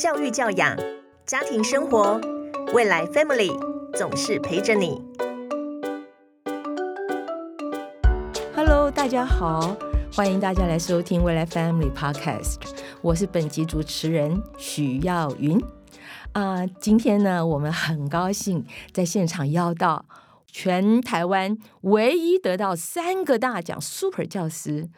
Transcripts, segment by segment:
教育教养、家庭生活，未来 Family 总是陪着你。Hello，大家好，欢迎大家来收听未来 Family Podcast，我是本集主持人许耀云。啊、今天呢，我们很高兴在现场邀到全台湾唯一得到三个大奖 Super 教师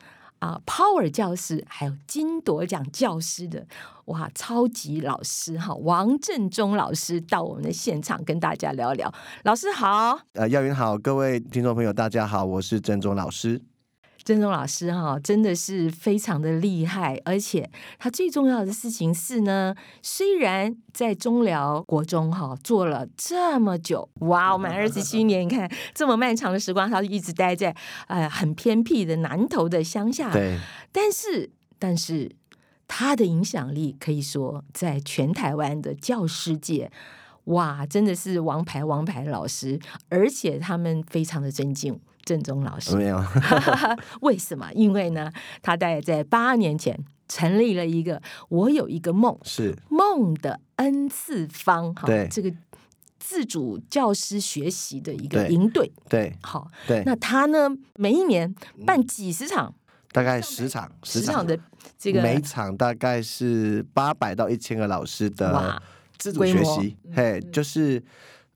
啊、Power 教师，还有金铎奖教师的哇超级老师哈王振中老师到我们的现场跟大家聊聊。老师好。呃，耀云好，各位听众朋友，大家好，我是振中老师。郑中老师哈，真的是非常的厉害，而且他最重要的事情是呢，虽然在中寮国中哈做了这么久，哇，满二十七年，你看这么漫长的时光，他就一直待在呃很偏僻的南投的乡下，对，但是但是他的影响力可以说在全台湾的教师界。哇，真的是王牌王牌老师，而且他们非常的尊敬郑宗老师。没有，为什么？因为呢，他大概在八年前成立了一个“我有一个梦。是”梦的 N 次方，哈对，这个自主教师学习的一个对。营队。对。好，对，那他呢，每一年办几十场，大概十场，十场的这个每场大概是八百到一千个老师的哇，自主学习，嘿，就是。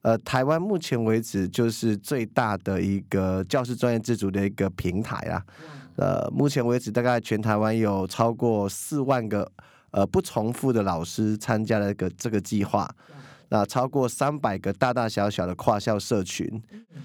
呃，台湾目前为止就是最大的一个教师专业自主的一个平台啦。呃，目前为止大概全台湾有超过四万个呃不重复的老师参加了个这个计划。那超过三百个大大小小的跨校社群，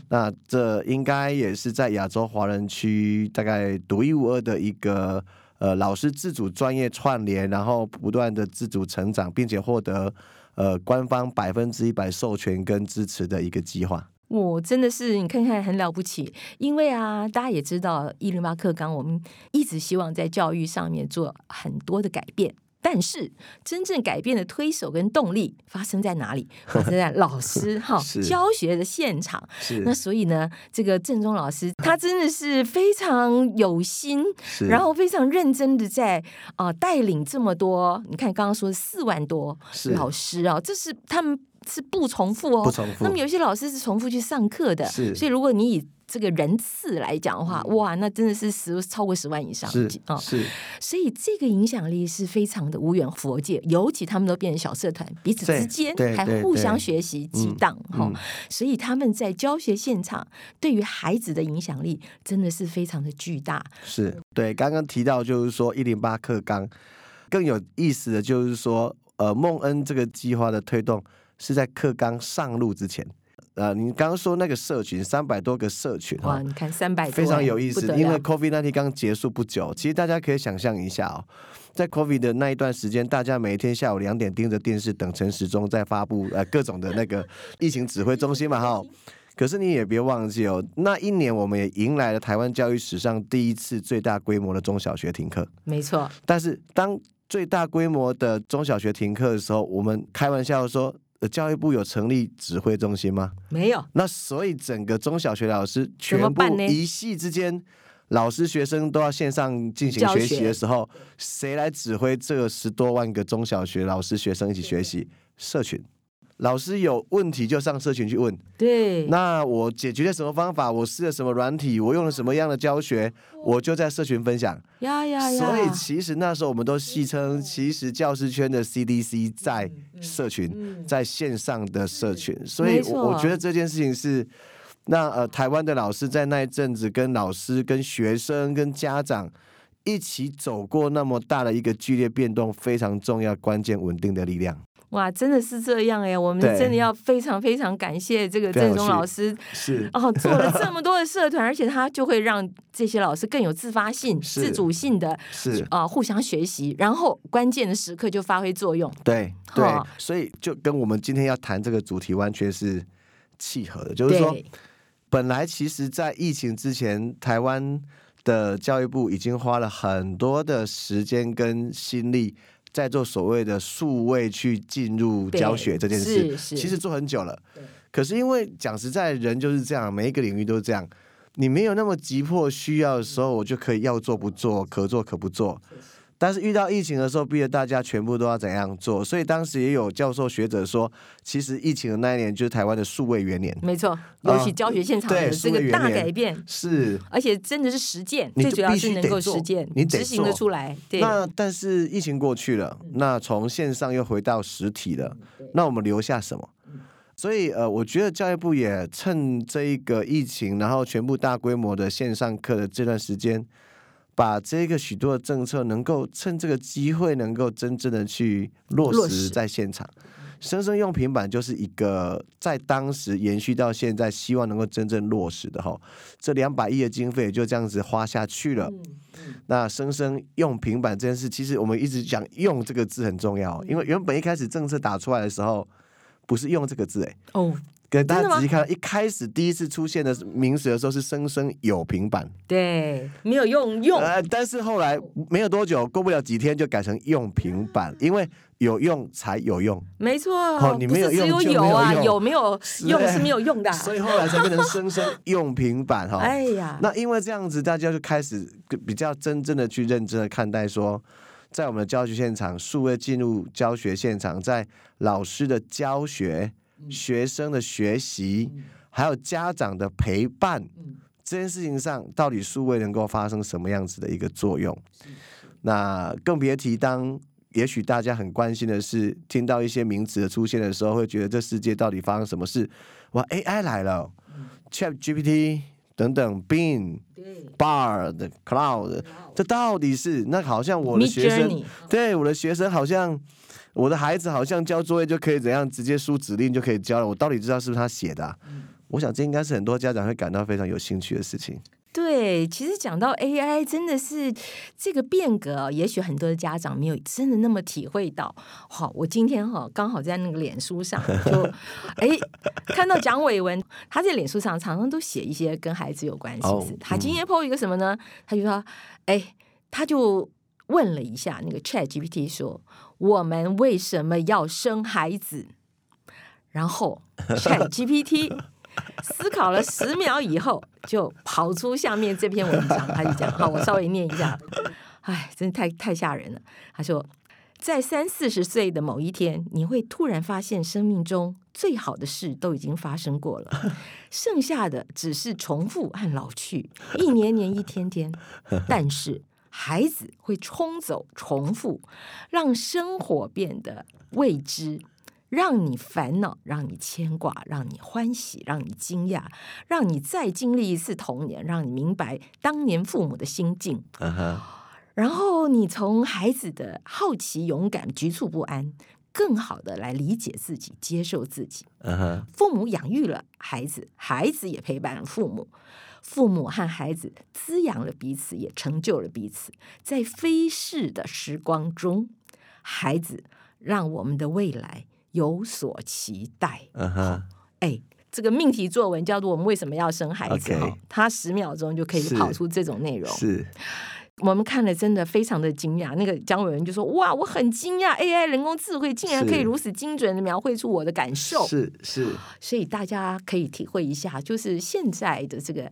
那这应该也是在亚洲华人区大概独一无二的一个呃老师自主专业串联，然后不断的自主成长，并且获得呃官方百分之一百授权跟支持的一个计划。我真的是你看看很了不起，因为啊，大家也知道一零八课纲，我们一直希望在教育上面做很多的改变。但是真正改变的推手跟动力发生在哪里？发生在老师哈教学的现场。是。那所以呢，这个郑中老师他真的是非常有心，然后非常认真的在啊、带领这么多。你看刚刚说四万多老师啊，这是他们是不重复哦，不重复。那么有些老师是重复去上课的，所以如果你以这个人次来讲的话，哇，那真的是十超过十万以上是啊、是。所以这个影响力是非常的无远佛界，尤其他们都变成小社团，彼此之间还互相学习激嗯荡哈、嗯。所以他们在教学现场对于孩子的影响力真的是非常的巨大。是对，刚刚提到就是说一零八课纲，更有意思的就是说，呃，孟恩这个计划的推动是在课纲上路之前。呃，你刚刚说那个社群三百多个社群哇，你看三百非常有意思，因为 COVID 那天刚结束不久，其实大家可以想象一下哦，在 COVID 的那一段时间，大家每天下午两点盯着电视等陈时中在发布呃各种的那个 疫情指挥中心嘛哈。可是你也别忘记哦，那一年我们也迎来了台湾教育史上第一次最大规模的中小学停课。没错，但是当最大规模的中小学停课的时候，我们开玩笑说，呃，教育部有成立指挥中心吗？没有那所以整个中小学老师全部一系之间，老师学生都要线上进行学习的时候，谁来指挥这十多万个中小学老师学生一起学习？社群。老师有问题就上社群去问，对，那我解决了什么方法？我试了什么软体？我用了什么样的教学？我就在社群分享。呀呀呀，所以其实那时候我们都戏称，其实教师圈的 CDC 在社群，在线上的社群。所以我我觉得这件事情是，那呃台湾的老师在那一阵子跟老师、跟学生、跟家长一起走过那么大的一个剧烈变动，非常重要、关键、稳定的力量。哇，真的是这样哎！我们真的要非常非常感谢这个郑中老师是哦，做了这么多的社团，而且他就会让这些老师更有自发性、自主性的是，啊、互相学习，然后关键的时刻就发挥作用。对对哈，所以就跟我们今天要谈这个主题完全是契合的，就是说。本来其实，在疫情之前，台湾的教育部已经花了很多的时间跟心力，在做所谓的数位去进入教学这件事，其实做很久了。可是因为讲实在，人就是这样，每一个领域都是这样。你没有那么急迫需要的时候，我就可以要做不做，可做可不做。但是遇到疫情的时候，逼得大家全部都要怎样做？所以当时也有教授学者说，其实疫情的那一年就是台湾的数位元年，没错，尤其教学现场对的这个大改变，是。而且真的是实践，最主要是能够实践，你得执行得出来。对，那但是疫情过去了，那从线上又回到实体了，那我们留下什么？所以呃，我觉得教育部也趁这一个疫情，然后全部大规模的线上课的这段时间，把这个许多的政策能够趁这个机会，能够真正的去落实在现场。生生用平板就是一个在当时延续到现在，希望能够真正落实的哈。这两百亿的经费就这样子花下去了。那生生用平板这件事，其实我们一直讲“用”这个字很重要，因为原本一开始政策打出来的时候，不是“用”这个字，哎，哦，给大家仔细看，一开始第一次出现的名词的时候是“生生有平板。对，没有用”，用，呃，但是后来没有多久，过不了几天就改成“用平板”，因为有用才有用，没错，哦你没有用就没有有啊，有没有用是没有用的啊。所以后来才变成“生生用平板”哈。哎呀，那因为这样子，大家就开始比较真正的去认真的看待说，在我们的教学现场，数位进入教学现场，在老师的教学、学生的学习，还有家长的陪伴这件事情上，到底数位能够发生什么样子的一个作用？那更别提当。也许大家很关心的是，听到一些名词的出现的时候，会觉得这世界到底发生什么事？哇，AI 来了，Chat GPT 等等，Bing、Bard、Cloud，这到底是那好像我的学生对我的学生好像我的孩子好像交作业就可以怎样，直接输指令就可以交了。我到底知道是不是他写的、啊？我想这应该是很多家长会感到非常有兴趣的事情。对，其实讲到 AI，真的是这个变革哦，也许很多的家长没有真的那么体会到。好，我今天哈刚好在那个脸书上 就哎看到蒋伟文，他在脸书上常常都写一些跟孩子有关系的事哦。他今天 PO 一个什么呢？他就说，哎，他就问了一下那个 Chat GPT 说，我们为什么要生孩子？然后 Chat GPT 思考了十秒以后，就跑出下面这篇文章，他就讲：“好，我稍微念一下。哎，真的太太吓人了。”他说：“在三四十岁的某一天，你会突然发现，生命中最好的事都已经发生过了，剩下的只是重复和老去，一年年，一天天。但是。”孩子会冲走重复，让生活变得未知，让你烦恼，让你牵挂，让你欢喜，让你惊讶，让你再经历一次童年，让你明白当年父母的心境。然后你从孩子的好奇、勇敢、局促不安，更好的来理解自己、接受自己。父母养育了孩子，孩子也陪伴了父母。父母和孩子滋养了彼此，也成就了彼此。在飞逝的时光中，孩子让我们的未来有所期待。嗯哼，哎，这个命题作文叫做“我们为什么要生孩子”哈 OK，它十秒钟就可以跑出这种内容。是我们看了真的非常的惊讶。那个姜伟文就说：“哇，我很惊讶，AI 人工智慧竟然可以如此精准的描绘出我的感受。”是是，所以大家可以体会一下，就是现在的这个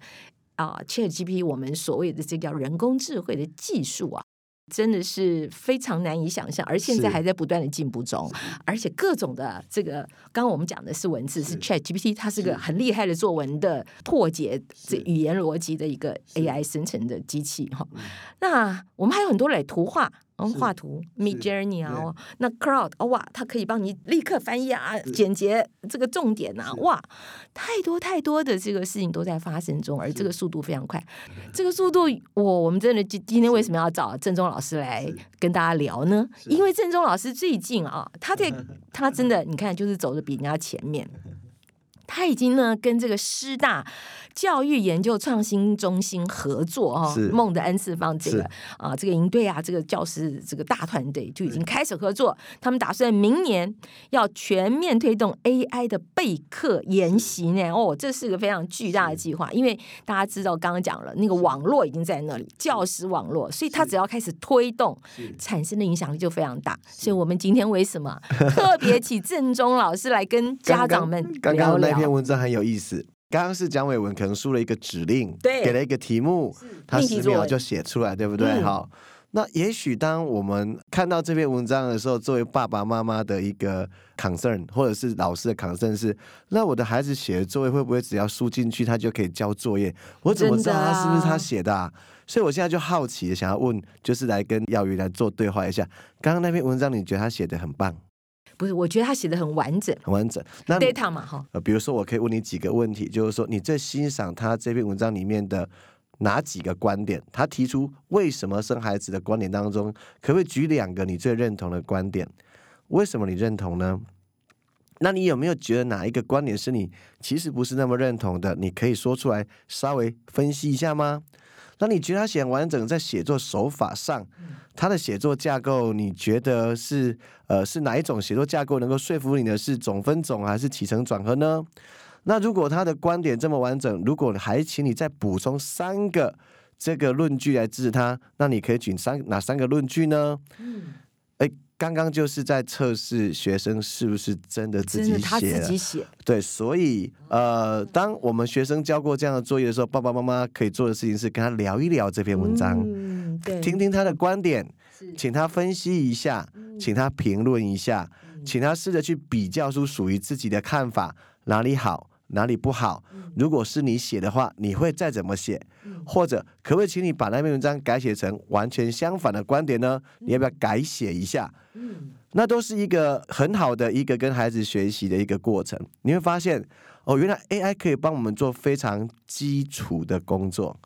啊、ChatGPT，我们所谓的这叫人工智慧的技术啊。真的是非常难以想象，而现在还在不断的进步中，而且各种的这个，刚刚我们讲的是文字，是 Chat GPT，它是个很厉害的作文的破解这语言逻辑的一个 AI 生成的机器哈。那我们还有很多类图画，我们是画图，Mid 是 Journey 啊，哦那 Crowd 哦哇，它可以帮你立刻翻译啊，简洁这个重点啊，哇，太多太多的这个事情都在发生中，而这个速度非常快。这个速度，我我们真的今今天为什么要找郑中老师来跟大家聊呢？因为郑中老师最近啊，他在 他真的你看，就是走的比人家前面。他已经呢跟这个师大教育研究创新中心合作哦是，孟德恩次方这个是啊这个营队啊，这个教师这个大团队就已经开始合作。他们打算明年要全面推动 AI 的备课研习呢。哦，这是个非常巨大的计划，因为大家知道刚刚讲了，那个网络已经在那里，教师网络，所以他只要开始推动，产生的影响力就非常大。所以我们今天为什么特别请郑中老师来跟家长们刚聊刚那篇？文章很有意思。刚刚是蒋伟文可能输了一个指令，对给了一个题目，他十秒就写出来，对不对？嗯好，那也许当我们看到这篇文章的时候，作为爸爸妈妈的一个 concern，或者是老师的 concern 是，那我的孩子写的作业会不会只要输进去，他就可以交作业？我怎么知道他是不是他写的、啊？所以我现在就好奇，想要问，就是来跟耀宇来做对话一下。刚刚那篇文章，你觉得他写的很棒，不是，我觉得他写的很完整很完整？那，data 嘛，哈，呃，比如说，我可以问你几个问题，就是说，你最欣赏他这篇文章里面的哪几个观点？他提出为什么生孩子的观点当中，可不可以举两个你最认同的观点？为什么你认同呢？那你有没有觉得哪一个观点是你其实不是那么认同的？你可以说出来，稍微分析一下吗？那你觉得他写完整，在写作手法上，他的写作架构，你觉得是呃是哪一种写作架构能够说服你呢是总分总还是起承转合呢？那如果他的观点这么完整，如果还请你再补充三个这个论据来支持他，那你可以举三哪三个论据呢？哎，刚刚就是在测试学生是不是真的自己写了自己写，对，所以呃，当我们学生交过这样的作业的时候，爸爸妈妈可以做的事情是跟他聊一聊这篇文章，嗯，对，听听他的观点，请他分析一下，请他评论一下，请他试着去比较出属于自己的看法，哪里好，哪里不好。如果是你写的话，你会再怎么写？或者可不可以请你把那篇文章改写成完全相反的观点呢？你要不要改写一下？那都是一个很好的一个跟孩子学习的一个过程。你会发现，哦，原来 AI 可以帮我们做非常基础的工作，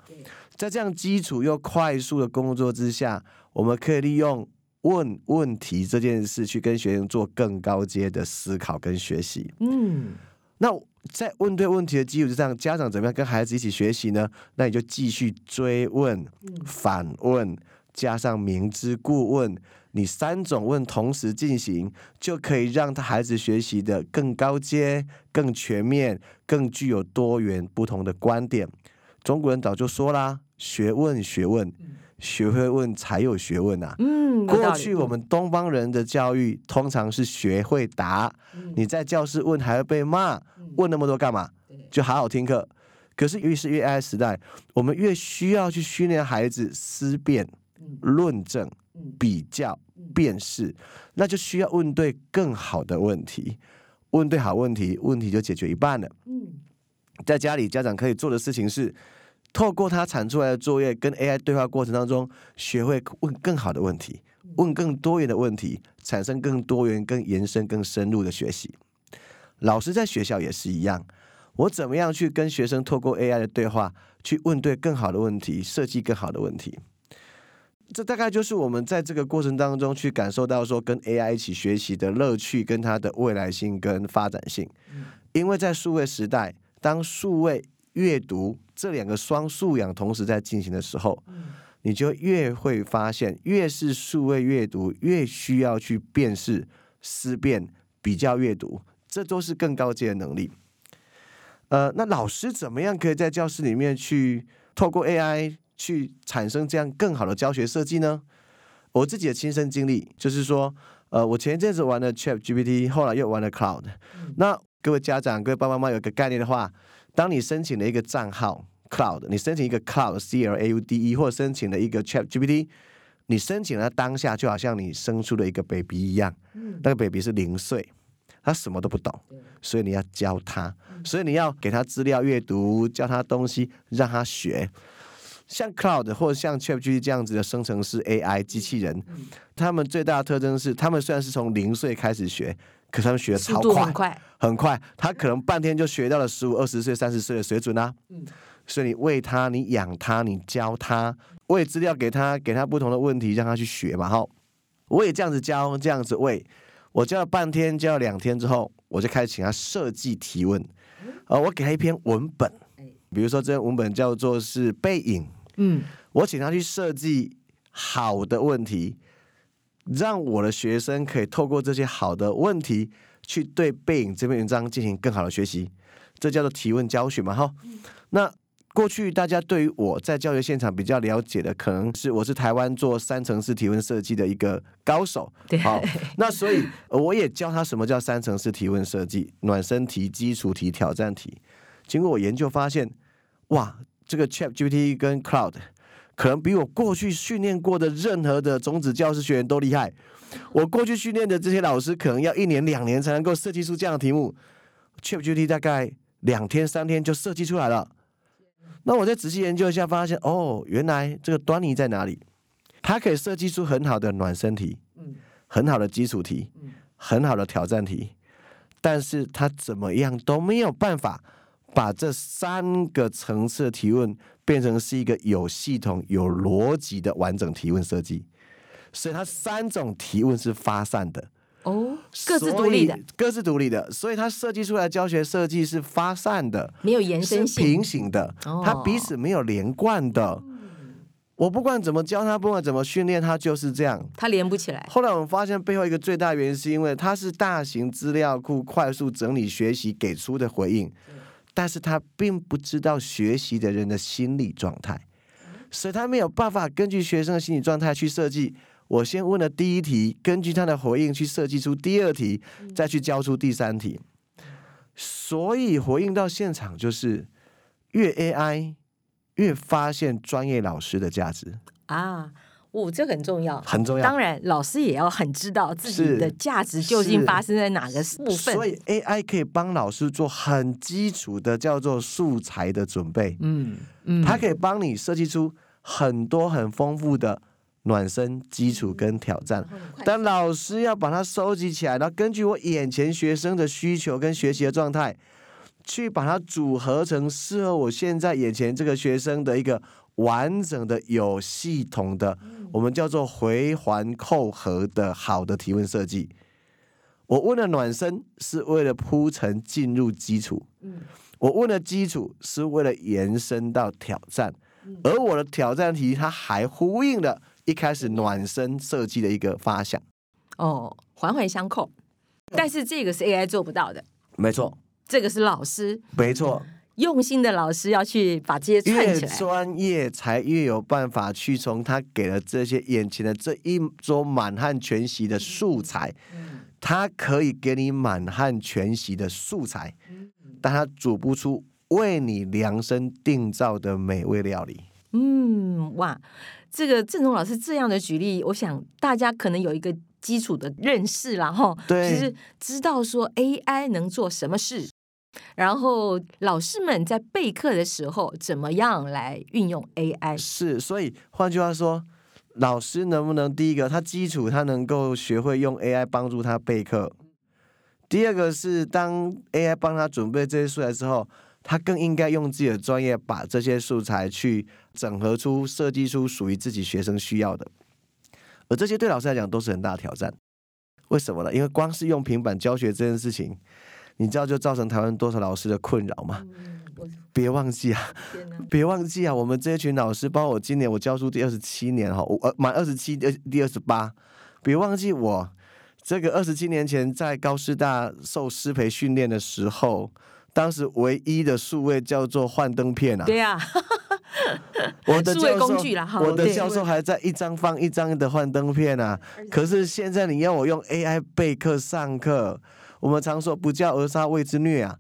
在这样基础又快速的工作之下，我们可以利用问问题这件事去跟学生做更高阶的思考跟学习。嗯，那在问对问题的基础之上，家长怎么样跟孩子一起学习呢？那你就继续追问、反问，加上明知故问，你三种问同时进行，就可以让他孩子学习的更高阶、更全面、更具有多元不同的观点。中国人早就说啦，学问学问，学会问才有学问啊。嗯，过去我们东方人的教育通常是学会答，你在教室问还会被骂，问那么多干嘛？就好好听课。可是越是越 AI 时代，我们越需要去训练孩子思辨、论证、比较、辨识，那就需要问对更好的问题。问对好问题，问题就解决一半了。在家里，家长可以做的事情是，透过他产出来的作业跟 AI 对话过程当中，学会问更好的问题，问更多元的问题，产生更多元、更延伸、更深入的学习。老师在学校也是一样，我怎么样去跟学生透过 AI 的对话，去问对更好的问题，设计更好的问题。这大概就是我们在这个过程当中去感受到说，跟 AI 一起学习的乐趣，跟它的未来性跟发展性。因为在数位时代，当数位阅读这两个双素养同时在进行的时候，你就越会发现，越是数位阅读，越需要去辨识、思辨、比较阅读，这都是更高阶的能力。呃，那老师怎么样可以在教室里面去透过 AI 去产生这样更好的教学设计呢？我自己的亲身经历就是说，呃，我前一阵子玩了 Chat GPT，后来又玩了 Cloud。那各位家长、各位爸爸妈妈有个概念的话，当你申请了一个账号 Cloud，你申请一个 Cloud C L A U D E，或者申请了一个 Chat GPT，你申请了当下就好像你生出了一个 baby 一样，那个 baby 是零岁，他什么都不懂，所以你要教他，所以你要给他资料阅读，教他东西，让他学。像 Cloud 或者像 ChatGPT 这样子的生成式 AI 机器人，他们最大的特征是，他们虽然是从零岁开始学，可是他们学的超快很，快，很快，他可能半天就学到了十五、二十岁、三十岁的水准啊。所以你喂他，你养他，你教他，喂资料给他，给他不同的问题，让他去学嘛。哈，我也这样子教，这样子喂。我教了半天，教了两天之后，我就开始请他设计提问。呃，我给他一篇文本，比如说这篇文本叫做是背影，嗯，我请他去设计好的问题，让我的学生可以透过这些好的问题，去对背影这篇文章进行更好的学习，这叫做提问教学嘛，哈。那过去大家对于我在教学现场比较了解的，可能是我是台湾做三层式提问设计的一个高手，对好，那所以呃我也教他什么叫三层式提问设计，暖身题、基础题、挑战题。经过我研究发现，哇，这个 Chat GPT 跟 Cloud 可能比我过去训练过的任何的种子教师学员都厉害。我过去训练的这些老师，可能要一年两年才能够设计出这样的题目，ChatGPT 大概两天三天就设计出来了。那我再仔细研究一下，发现哦，原来这个端倪在哪里？它可以设计出很好的暖身题，嗯很好的基础题，很好的挑战题，但是它怎么样都没有办法把这三个层次的提问变成是一个有系统、有逻辑的完整提问设计。所以它三种提问是发散的，哦，各自独立的各自独立的，所以它设计出来的教学设计是发散的，没有延伸性平。行的，它彼此没有连贯的。我不管怎么教他，不管怎么训练他，就是这样。他连不起来。后来我们发现背后一个最大原因，是因为它是大型资料库快速整理学习给出的回应，但是他并不知道学习的人的心理状态，所以他没有办法根据学生的心理状态去设计。我先问了第一题，根据他的回应去设计出第二题，再去交出第三题。所以回应到现场就是越 AI 越发现专业老师的价值啊，哦，这很重要。很重要。当然，老师也要很知道自己的价值究竟发生在哪个部分。所以 AI 可以帮老师做很基础的叫做素材的准备，嗯嗯，它可以帮你设计出很多很丰富的暖身基础跟挑战。但老师要把它收集起来，然后根据我眼前学生的需求跟学习的状态，去把它组合成适合我现在眼前这个学生的一个完整的、有系统的，我们叫做回环扣合的好的提问设计。我问了暖身是为了铺陈进入基础，我问了基础是为了延伸到挑战，而我的挑战题它还呼应了一开始暖身设计的一个发想。哦，环环相扣。但是这个是 AI 做不到的，没错，这个是老师没错，用心的老师要去把这些串起来。专业才越有办法去从他给了这些眼前的这一桌满汉全席的素材，他可以给你满汉全席的素材，但他煮不出为你量身定造的美味料理。嗯，哇，这个郑总老师这样的举例，我想大家可能有一个基础的认识啦，哈，对。就是知道说 AI 能做什么事，然后老师们在备课的时候怎么样来运用 AI。是，所以换句话说，老师能不能第一个，他基础他能够学会用 AI 帮助他备课；第二个是当 AI 帮他准备这些素材之后，他更应该用自己的专业把这些素材去整合出、设计出属于自己学生需要的。而这些对老师来讲都是很大的挑战。为什么呢？因为光是用平板教学这件事情，你知道就造成台湾多少老师的困扰吗？别忘记啊，别忘记啊，我们这一群老师，包括我今年我教书第二十七年哈，我呃满二十七，第第二十八，别忘记我这个二十七年前在高师大受师培训练的时候，当时唯一的数位叫做幻灯片啊，对呀、我的数位教授工具啦我的教授还在一张放一张的幻灯片啊，可是现在你要我用 AI 备课上课，我们常说不教而杀谓之虐啊。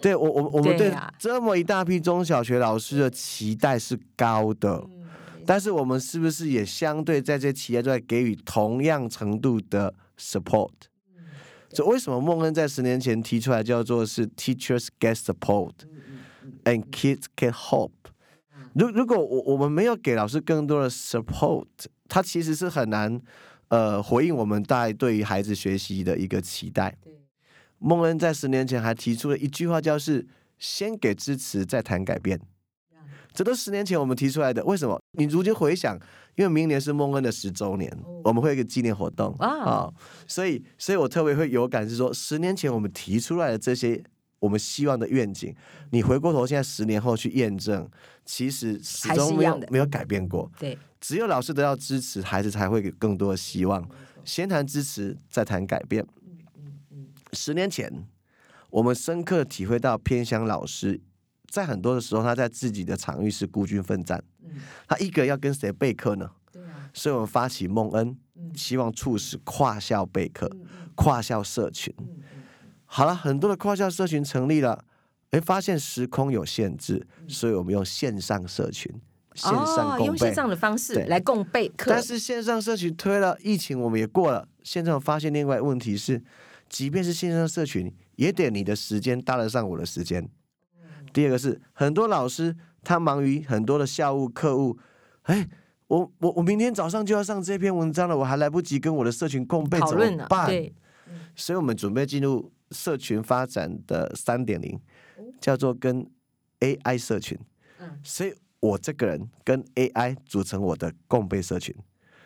对我，我我们对这么一大批中小学老师的期待是高的，嗯但是我们是不是也相对在这些期待之外给予同样程度的 support？这为什么孟恩在十年前提出来叫做是 teachers get support and kids get hope？如如果我我们没有给老师更多的 support，他其实是很难呃回应我们大家对于孩子学习的一个期待。孟恩在十年前还提出了一句话，叫是先给支持，再谈改变。这都十年前我们提出来的，为什么？你如今回想，因为明年是孟恩的十周年，我们会有一个纪念活动哇啊、所以，所以我特别会有感是说，十年前我们提出来的这些我们希望的愿景，你回过头现在十年后去验证，其实始终没有没有改变过。对，只有老师得到支持，孩子才会有更多的希望。先谈支持，再谈改变。十年前，我们深刻体会到偏乡老师在很多的时候，他在自己的场域是孤军奋战，他一个人要跟谁备课呢？所以我们发起梦恩，希望促使跨校备课、跨校社群。好了，很多的跨校社群成立了，哎，发现时空有限制，所以我们用线上社群。线上哦，共备。用线上的方式对来共备课，但是线上社群推了，疫情我们也过了，现在我发现另外问题是，即便是线上社群，也得你的时间搭得上我的时间。第二个是很多老师他忙于很多的校务课务，哎，我我我明天早上就要上这篇文章了，我还来不及跟我的社群共备怎么办？对，所以我们准备进入社群发展的三点零，叫做跟 AI 社群。嗯。所以我这个人跟 AI 组成我的共备社群。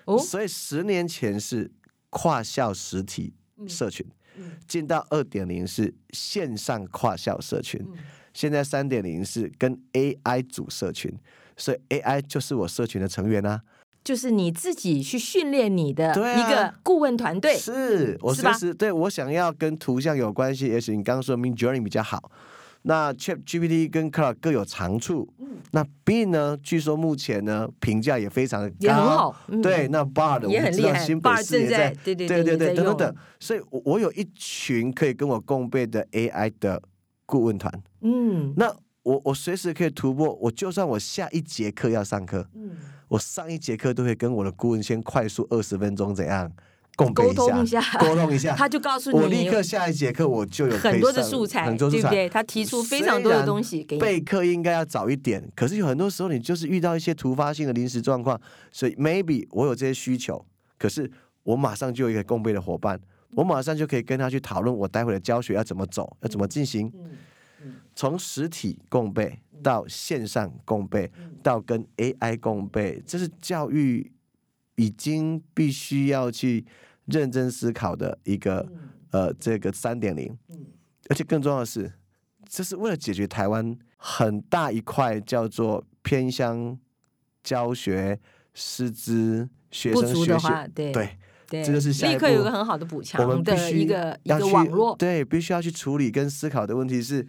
哦？所以十年前是跨校实体社群，嗯。进到二点零是线上跨校社群，嗯现在三点零是跟 AI 组社群。所以 AI 就是我社群的成员啊，就是你自己去训练你的一个顾问团队，是我是吧随时对我想要跟图像有关系，也许你刚刚说 Mid Journey 比较好。那 Chat GPT 跟 Cloud 各有长处。嗯那 B 呢？据说目前呢评价也非常的高，也很好嗯对，那 Bard 也很厉害 Bard 正在市也在，对对对对对等等等。所以我我有一群可以跟我共备的 AI 的顾问团。嗯那我我随时可以突破，我就算我下一节课要上课，嗯，我上一节课都会跟我的顾问先快速二十分钟怎样共备沟通一下沟通一下，他就告诉你，我立刻下一节课我就有很多的素材，很多素材。对不对？他提出非常多的东西给你。备课应该要早一点，可是有很多时候你就是遇到一些突发性的临时状况，所以 maybe 我有这些需求，可是我马上就有一个共备的伙伴，我马上就可以跟他去讨论我待会的教学要怎么走，要怎么进行。嗯从实体共备到线上共备，到跟 AI 共备，这是教育已经必须要去认真思考的一个呃这个三点零。而且更重要的是，这是为了解决台湾很大一块叫做偏乡教学师资学生学习足的话，对对。这就是下一立刻有步个很好的补我强的们必须一个一个要去网络。对，必须要去处理跟思考的问题是，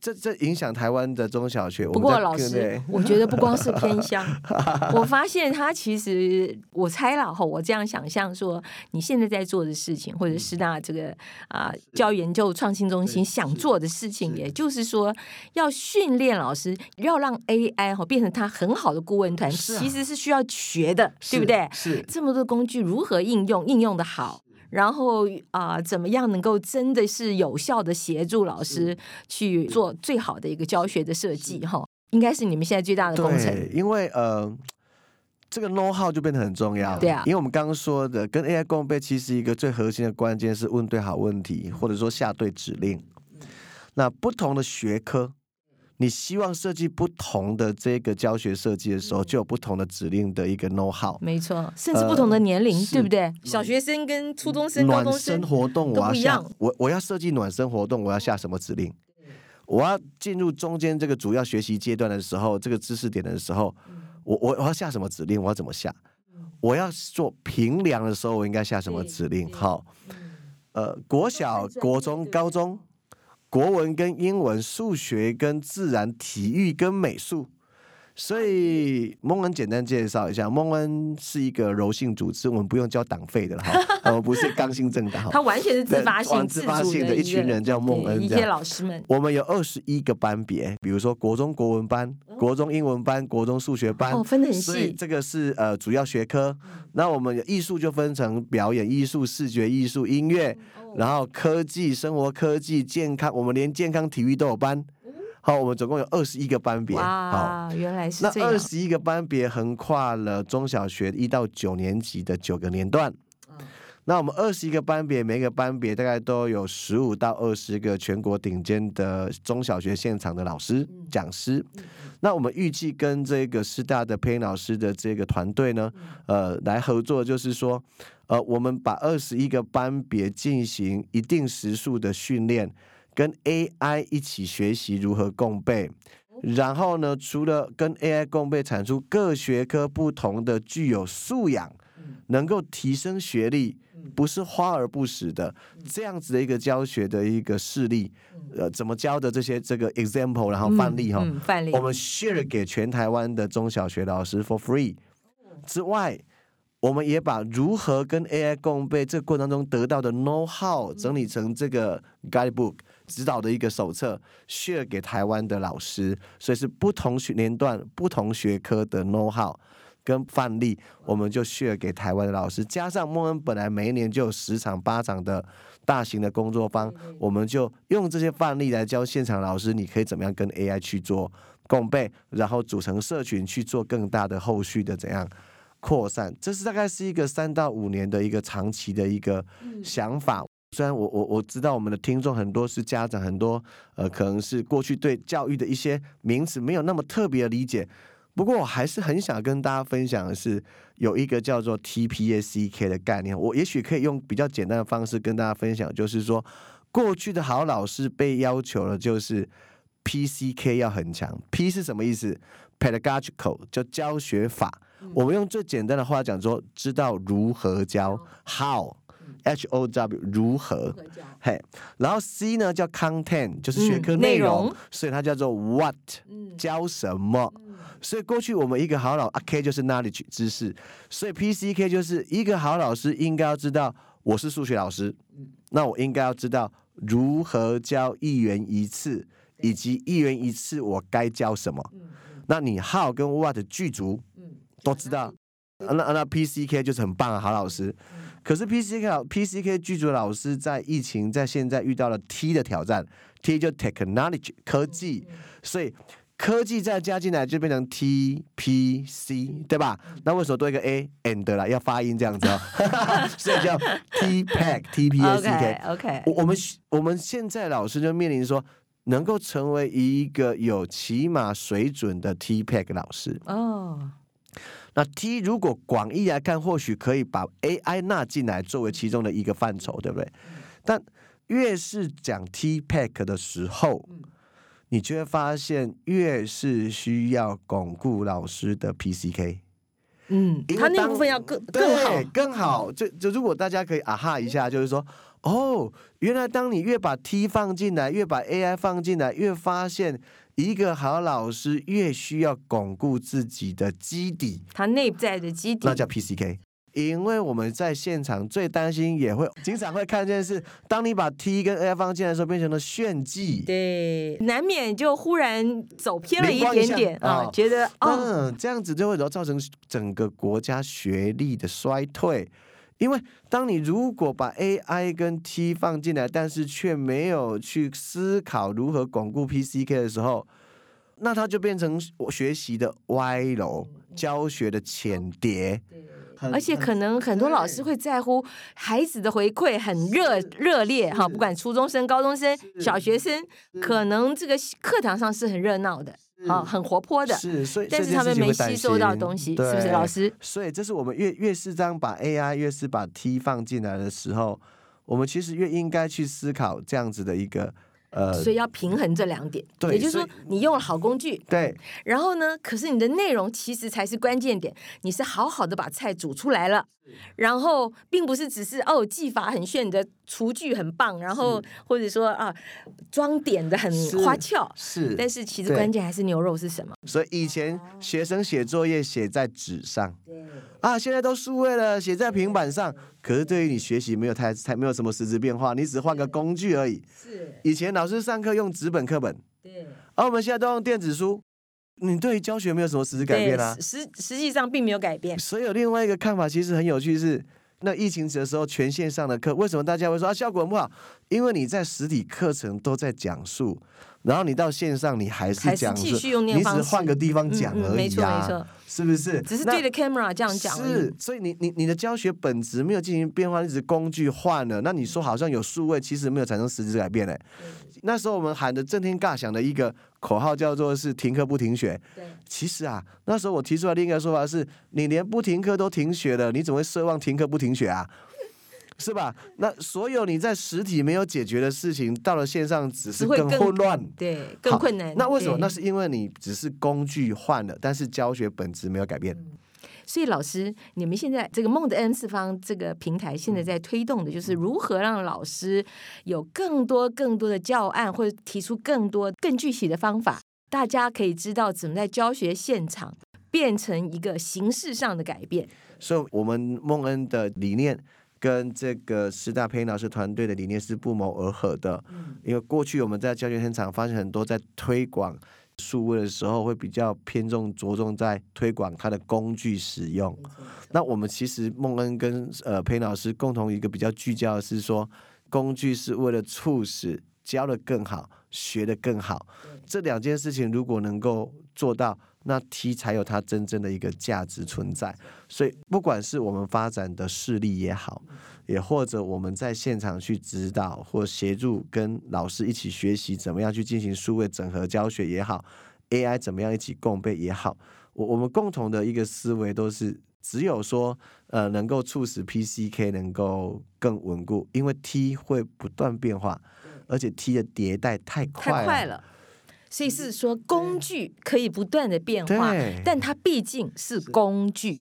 这这影响台湾的中小学。不过老师我觉得不光是偏乡，我发现他其实我猜了哈，我这样想象说，你现在在做的事情，或者师大这个啊、教育研究创新中心想做的事情，也就是说要训练老师，要让 AI 哈变成他很好的顾问团，其实是需要学的，对不对？是这么多工具如何应用，应用的好。然后啊、怎么样能够真的是有效的协助老师去做最好的一个教学的设计？哈，应该是你们现在最大的工程。因为呃。这个 know how 就变得很重要，对啊因为我们刚刚说的跟 AI 共备，其实一个最核心的关键是问对好问题，或者说下对指令。那不同的学科，你希望设计不同的这个教学设计的时候，就有不同的指令的一个 know how。没错，甚至不同的年龄，呃对不对？小学生跟初中生、高暖中生活动，我要下我我要设计暖身活动，我要下什么指令？我要进入中间这个主要学习阶段的时候，这个知识点的时候，嗯我我我要下什么指令？我要怎么下？我要做平量的时候，我应该下什么指令？好，呃，国小、国中、高中，国文跟英文、数学跟自然、体育跟美术。所以蒙恩简单介绍一下，蒙恩是一个柔性组织，我们不用交党费的了哈，呃我们不是刚性政党哈。他完全是自发性、自发主性的一群人叫孟对一些老师们。我们有二十一个班别，比如说国中国文班、国中英文班、国中数学班，哦分得很所以细这个是呃主要学科。那我们有艺术就分成表演艺术、视觉艺术、音乐，哦然后科技、生活科技、健康，我们连健康体育都有班。好，我们总共有二十一个班别。好，哇，原来是那这样二。十一个班别横跨了中小学一到九年级的九个年段。嗯那我们二十一个班别，每个班别大概都有十五到二十个全国顶尖的中小学现场的老师、嗯讲师。那我们预计跟这个师大的配音老师的这个团队呢，嗯呃，来合作，就是说，呃，我们把二十一个班别进行一定时数的训练，跟 AI 一起学习如何共备。然后呢，除了跟 AI 共备产出各学科不同的具有素养，能够提升学历，不是花而不实的这样子的一个教学的一个事例，呃，怎么教的这些这个 example，然后范例哈、范例。我们 share 给全台湾的中小学老师 for free 之外。我们也把如何跟 AI 共备这个过程当中得到的 know how 整理成这个 guidebook，指导的一个手册，share 给台湾的老师，所以是不同学年段、不同学科的 know how 跟范例，我们就 share 给台湾的老师。加上莫恩本来每一年就有十场、八场的大型的工作坊，我们就用这些范例来教现场老师，你可以怎么样跟 AI 去做共备，然后组成社群去做更大的后续的怎样。扩散，这是大概是一个三到五年的一个长期的一个想法。虽然我我我知道我们的听众很多是家长，很多呃可能是过去对教育的一些名词没有那么特别的理解，不过我还是很想跟大家分享的是，有一个叫做 TPACK 的概念。我也许可以用比较简单的方式跟大家分享，就是说过去的好老师被要求了就是 PCK 要很强。P 是什么意思？Pedagogical 叫教学法。我们用最简单的话讲说，知道如何教，how，H O W 如何，嘿，然后 C 呢叫 content，就是学科内容，所以它叫做 what，教什么。所以过去我们一个好老啊 K 就是 knowledge 知识，所以 P C K 就是一个好老师应该要知道，我是数学老师，那我应该要知道如何教一元一次，以及一元一次我该教什么。那你 how 跟 what 剧足。都知道，那那 PCK 就是很棒啊好老师，可是 PCK PCK 剧组老师在疫情在现在遇到了 T 的挑战，T 就 technology 科技，所以科技再加进来就变成 TPC 对吧？那为什么多一个 A and 啦？要发音这样子哦，所以叫 T pack TPACK OK，我们我们现在老师就面临说，能够成为一个有起码水准的 TPAC 老师哦。那 T 如果广义来看，或许可以把 AI 纳进来作为其中的一个范畴，对不对？但越是讲 T Pack 的时候，你就会发现越是需要巩固老师的 PCK。嗯，他那部分要更更好，更好。就就如果大家可以啊哈一下，就是说，哦，原来当你越把 T 放进来，越把 AI 放进来，越发现。一个好老师越需要巩固自己的基底，他内在的基底，那叫 PCK。因为我们在现场最担心，也会经常会看见是，当你把 T 跟 A 放进来的时候，变成了炫技，对，难免就忽然走偏了一点点啊，觉得哦，这样子就会造成整个国家学历的衰退。因为当你如果把 AI 跟 T 放进来，但是却没有去思考如何巩固 PCK 的时候，那它就变成学习的歪楼，教学的浅碟。而且可能很多老师会在乎孩子的回馈很热热烈哈，不管初中生、高中生、小学生，可能这个课堂上是很热闹的。好，很活泼的，是，所以但是他们没吸收到东西，是不是老师？所以这是我们越越是这样把 AI 越是把 T 放进来的时候，我们其实越应该去思考这样子的一个呃，所以要平衡这两点，对，也就是说你用了好工具，对，然后呢，可是你的内容其实才是关键点，你是好好的把菜煮出来了。然后并不是只是哦技法很炫，你的厨具很棒，然后或者说啊装点的很花俏，是，但是其实关键还是牛肉是什么？所以以前学生写作业写在纸上，对。啊，现在都数位了，写在平板上。可是对于你学习没有太太没有什么实质变化，你只换个工具而已。是，以前老师上课用纸本课本，对，而我们现在都用电子书。你对于教学没有什么实质改变啊？实实际上并没有改变。所以有另外一个看法，其实很有趣，是那疫情的时候全线上的课，为什么大家会说啊效果很不好？因为你在实体课程都在讲述。然后你到线上，你还是讲，你只是换个地方讲而已啊，没错没错，是不是？只是对着 camera 这样讲。是，所以你你你的教学本质没有进行变化，你只是工具换了。那你说好像有数位，其实没有产生实质改变嘞。那时候我们喊的震天尬响的一个口号叫做是停课不停学。对，其实啊，那时候我提出来另一个说法是，你连不停课都停学了，你怎么会奢望停课不停学啊？是吧？那所有你在实体没有解决的事情，到了线上只是更混乱，对，更困难。那为什么？那是因为你只是工具换了，但是教学本质没有改变。所以老师，你们现在这个梦的 N 次方这个平台，现在在推动的就是如何让老师有更多更多的教案，或者提出更多更具体的方法，大家可以知道怎么在教学现场变成一个形式上的改变。所以，我们梦恩的理念。跟这个师大配音老师团队的理念是不谋而合的。因为过去我们在教学现场发现很多在推广数位的时候，会比较偏重着重在推广它的工具使用。那我们其实孟恩跟呃配音老师共同一个比较聚焦的是说，工具是为了促使教的更好，学的更好。这两件事情如果能够做到，那 T 才有它真正的一个价值存在。所以，不管是我们发展的势力也好，也或者我们在现场去指导或协助跟老师一起学习怎么样去进行数位整合教学也好，AI 怎么样一起共备也好，我我们共同的一个思维都是，只有说呃能够促使 PCK 能够更稳固，因为 T 会不断变化，而且 T 的迭代太快太快了。所以是说，工具可以不断的变化，但它毕竟是工具。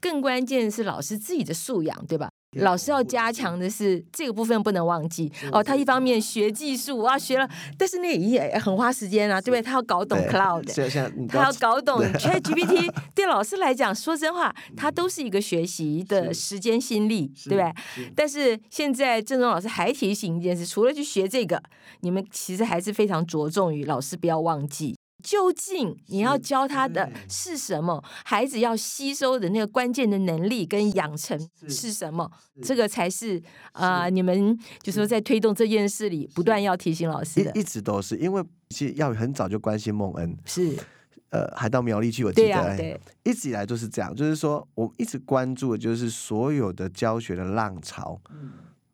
更关键是老师自己的素养，对吧？老师要加强的是这个部分不能忘记哦。他一方面学技术啊，学了，但是那也很花时间啊，对不对？他要搞懂 cloud，他要搞懂 Chat GPT，对老师来讲，说真话，他都是一个学习的时间心力，对不对？但是现在郑中老师还提醒一件事，除了去学这个，你们其实还是非常着重于老师不要忘记。究竟你要教他的是什么？孩子要吸收的那个关键的能力跟养成是什么？这个才是啊、呃你们就说在推动这件事里不断要提醒老师的一。一直都是，因为其实要很早就关心孟恩，是，呃，还到苗栗去，我记得，对一直以来都是这样，就是说，我们一直关注的就是所有的教学的浪潮，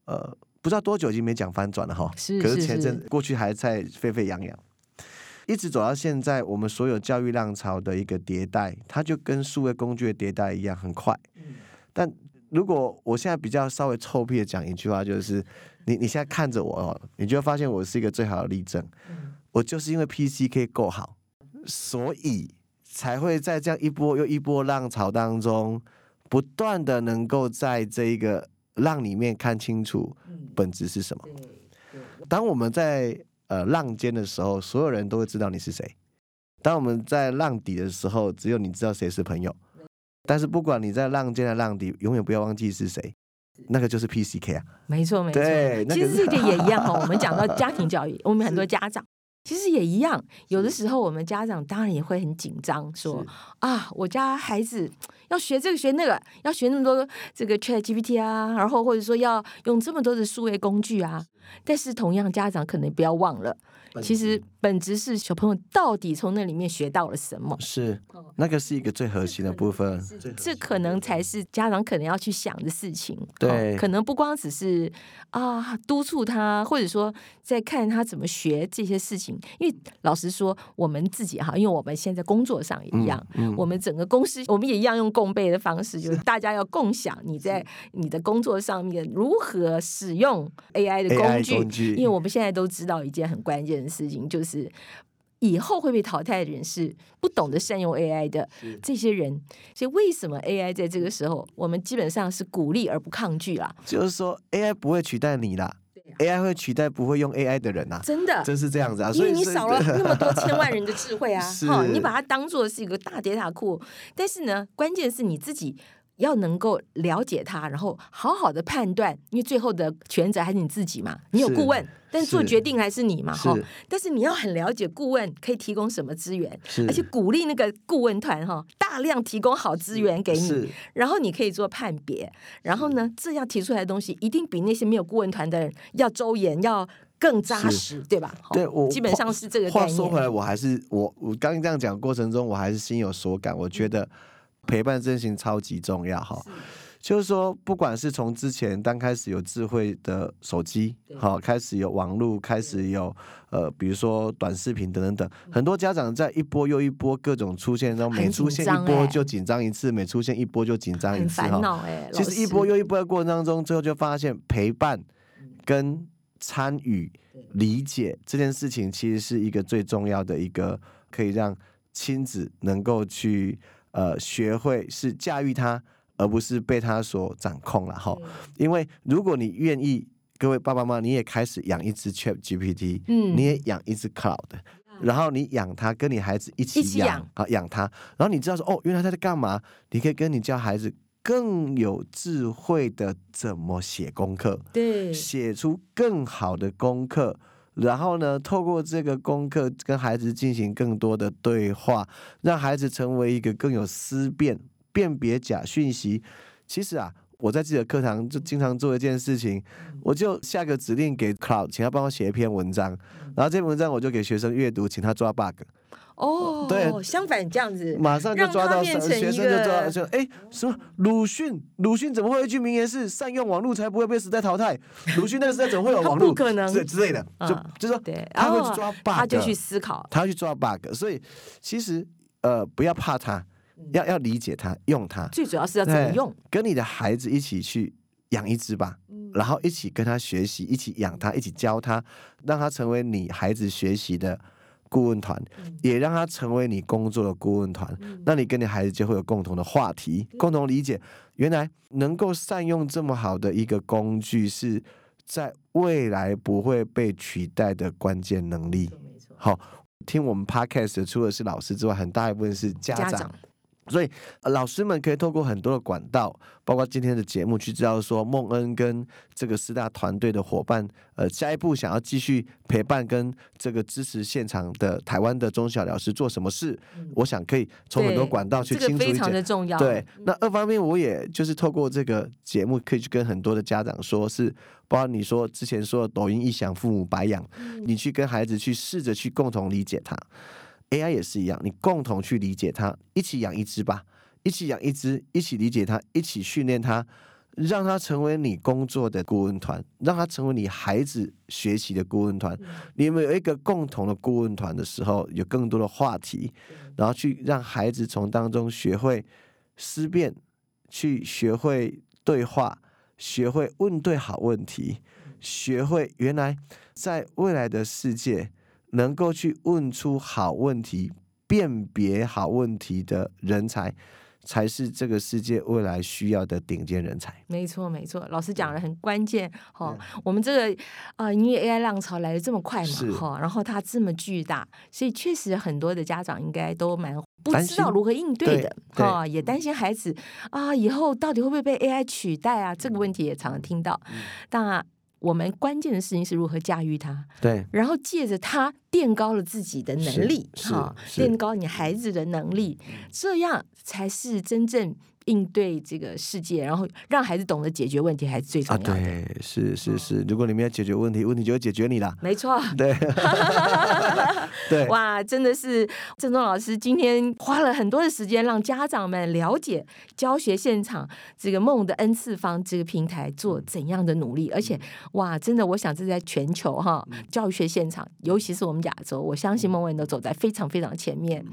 呃，不知道多久已经没讲翻转了哈，可是是是是前阵过去还在沸沸扬扬，一直走到现在，我们所有教育浪潮的一个迭代，它就跟数位工具的迭代一样，很快。但如果我现在比较稍微臭屁的讲一句话，就是你你现在看着我哦，你就会发现我是一个最好的例证。我就是因为 PCK 够好，所以才会在这样一波又一波浪潮当中，不断的能够在这一个浪里面看清楚本质是什么。当我们在呃浪尖的时候，所有人都会知道你是谁；当我们在浪底的时候，只有你知道谁是朋友。但是不管你在浪尖的浪底，永远不要忘记是谁，那个就是 PCK 啊。没错没错。其实 这个也一样哈。我们讲到家庭教育，我们很多家长其实也一样。有的时候我们家长当然也会很紧张，说啊，我家孩子要学这个学那个，要学那么多这个 Chat GPT 啊，然后或者说要用这么多的数位工具啊。但是同样，家长可能不要忘了，其实本质是小朋友到底从那里面学到了什么。是那个是一个最核心的部分。这可能才是家长可能要去想的事情。对哦可能不光只是啊督促他，或者说在看他怎么学这些事情。因为老实说，我们自己哈，因为我们现在工作上也一样，嗯我们整个公司我们也一样用共备的方式，就是大家要共享你在你的工作上面如何使用 AI 的工具。工具因为我们现在都知道一件很关键的事情，就是。以后会被淘汰的人是不懂得善用 AI 的这些人，所以为什么 AI 在这个时候，我们基本上是鼓励而不抗拒啦？就是说 AI 不会取代你啦，AI 会取代不会用 AI 的人呐、真的，真是这样子啊。因所以你少了那么多千万人的智慧啊，是哈，你把它当做是一个大 data 库，但是呢，关键是你自己。要能够了解他，然后好好的判断，因为最后的权责还是你自己嘛。你有是顾问，但做是决定还是你嘛，哈。但是你要很了解顾问可以提供什么资源，而且鼓励那个顾问团哈，大量提供好资源给你，然后你可以做判别，然后呢，这样提出来的东西一定比那些没有顾问团的人要周延，要更扎实，对吧？好对我基本上是这个概话说回来，我还是我我刚刚这样讲的过程中，我还是心有所感。我觉得陪伴真心超级重要哈。就是说，不管是从之前刚开始有智慧的手机，好，开始有网络，开始有呃，比如说短视频等等等，很多家长在一波又一波各种出现中，很每出现一波就紧张一次，每出现一波就紧张一次哈。其实一波又一波的过程当中，最后就发现陪伴跟参与、理解这件事情，其实是一个最重要的一个，可以让亲子能够去呃学会是驾驭它，而不是被它所掌控了哈。因为如果你愿意，各位爸爸妈妈，你也开始养一只 Chat GPT，嗯你也养一只 Cloud。然后你养它，跟你孩子一起养啊，养它。然后你知道说，哦，原来他在干嘛？你可以跟你教孩子更有智慧的怎么写功课，对，写出更好的功课。然后呢，透过这个功课跟孩子进行更多的对话，让孩子成为一个更有思辨、辨别假讯息。其实啊，我在自己的课堂就经常做一件事情，我就下个指令给 Cloud，请他帮我写一篇文章，然后这篇文章我就给学生阅读，请他抓 bug。哦，对相反这样子，马上就抓到什么学生就抓到就，哎，什么？鲁迅？鲁迅怎么会有一句名言是善用网络才不会被时代淘汰？鲁迅那个时代怎么会有网络？不可能。之之类的，就嗯就说对，他会哦去抓 bug，他就去思考，他去抓 bug，所以其实呃不要怕他，要要理解他，用他，最主要是要怎么用，跟你的孩子一起去养一只吧，然后一起跟他学习，一起养他，一起教他，让他成为你孩子学习的顾问团，也让他成为你工作的顾问团。那你跟你孩子就会有共同的话题，共同理解，原来能够善用这么好的一个工具，是在未来不会被取代的关键能力。好，听我们 podcast 的除了是老师之外，很大一部分是家长。家长所以、呃老师们可以透过很多的管道，包括今天的节目，去知道说孟恩跟这个四大团队的伙伴，呃，下一步想要继续陪伴跟这个支持现场的台湾的中小老师做什么事，我想可以从很多管道去这个非清楚理解。常的重要，对，那二方面我也就是透过这个节目，可以去跟很多的家长说，是包括你说之前说的抖音一响，父母白养，你去跟孩子去试着去共同理解他。AI 也是一样，你共同去理解它，一起养一只吧，一起养一只，一起理解它，一起训练它，让它成为你工作的顾问团，让它成为你孩子学习的顾问团。你们有一个共同的顾问团的时候，有更多的话题，然后去让孩子从当中学会思辨，去学会对话，学会问对好问题，学会原来在未来的世界。能够去问出好问题、辨别好问题的人才，才是这个世界未来需要的顶尖人才。没错，没错，老师讲的很关键哈、我们这个啊、呃因为 AI 浪潮来的这么快嘛哈，然后它这么巨大，所以确实很多的家长应该都蛮不知道如何应对的对哈，也担心孩子啊以后到底会不会被 AI 取代啊？这个问题也常常听到。嗯那我们关键的事情是如何驾驭它，对，然后借着它垫高了自己的能力，哈，是垫高你孩子的能力，这样才是真正应对这个世界，然后让孩子懂得解决问题，还是最重啊，要的。对，是是是。如果你们要解决问题，问题就会解决你了。没错，对，对，哇，真的是郑东老师今天花了很多的时间，让家长们了解教学现场这个梦的 N 次方这个平台做怎样的努力，而且哇，真的，我想这在全球哈教学现场，尤其是我们亚洲，我相信梦文都走在非常非常前面。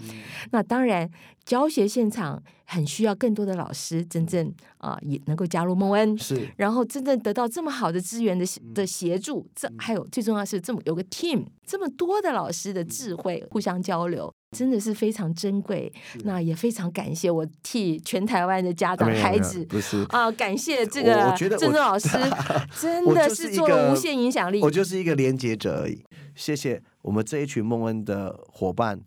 那当然，教学现场很需要更多的老师，真正啊、也能够加入孟恩，是然后真正得到这么好的资源的的协助，这还有最重要是这么有个 team，这么多的老师的智慧互相交流，真的是非常珍贵。那也非常感谢我替全台湾的家长孩子。啊，感谢这我个郑正老 师，真的是做了无限影响力。我就是一个连接者而已。谢谢我们这一群孟恩的伙伴，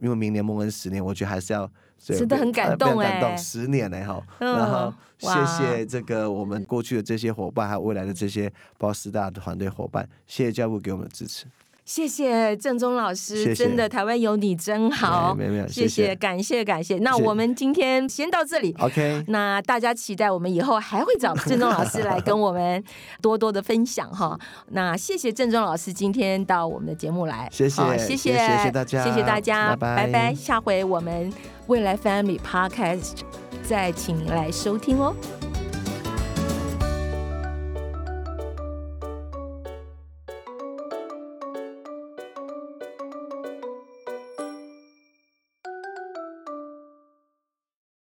因为明年孟恩十年，我觉得还是要对真的很感动哎感动十年呢哈。嗯然后谢谢这个我们过去的这些伙伴，还有未来的这些包括师大的团队伙伴，谢谢教务给我们的支持。谢谢郑中老师，谢谢。真的台湾有你真好，没有没有谢谢谢感谢感谢。那我们今天先到这里。OK，那大家期待我们以后还会找郑中老师来跟我们多多的分享哈。那谢谢郑中老师今天到我们的节目来，谢谢好谢谢谢谢谢大家。谢谢大家，拜拜。拜下回我们未来 Family Podcast 再请您来收听哦。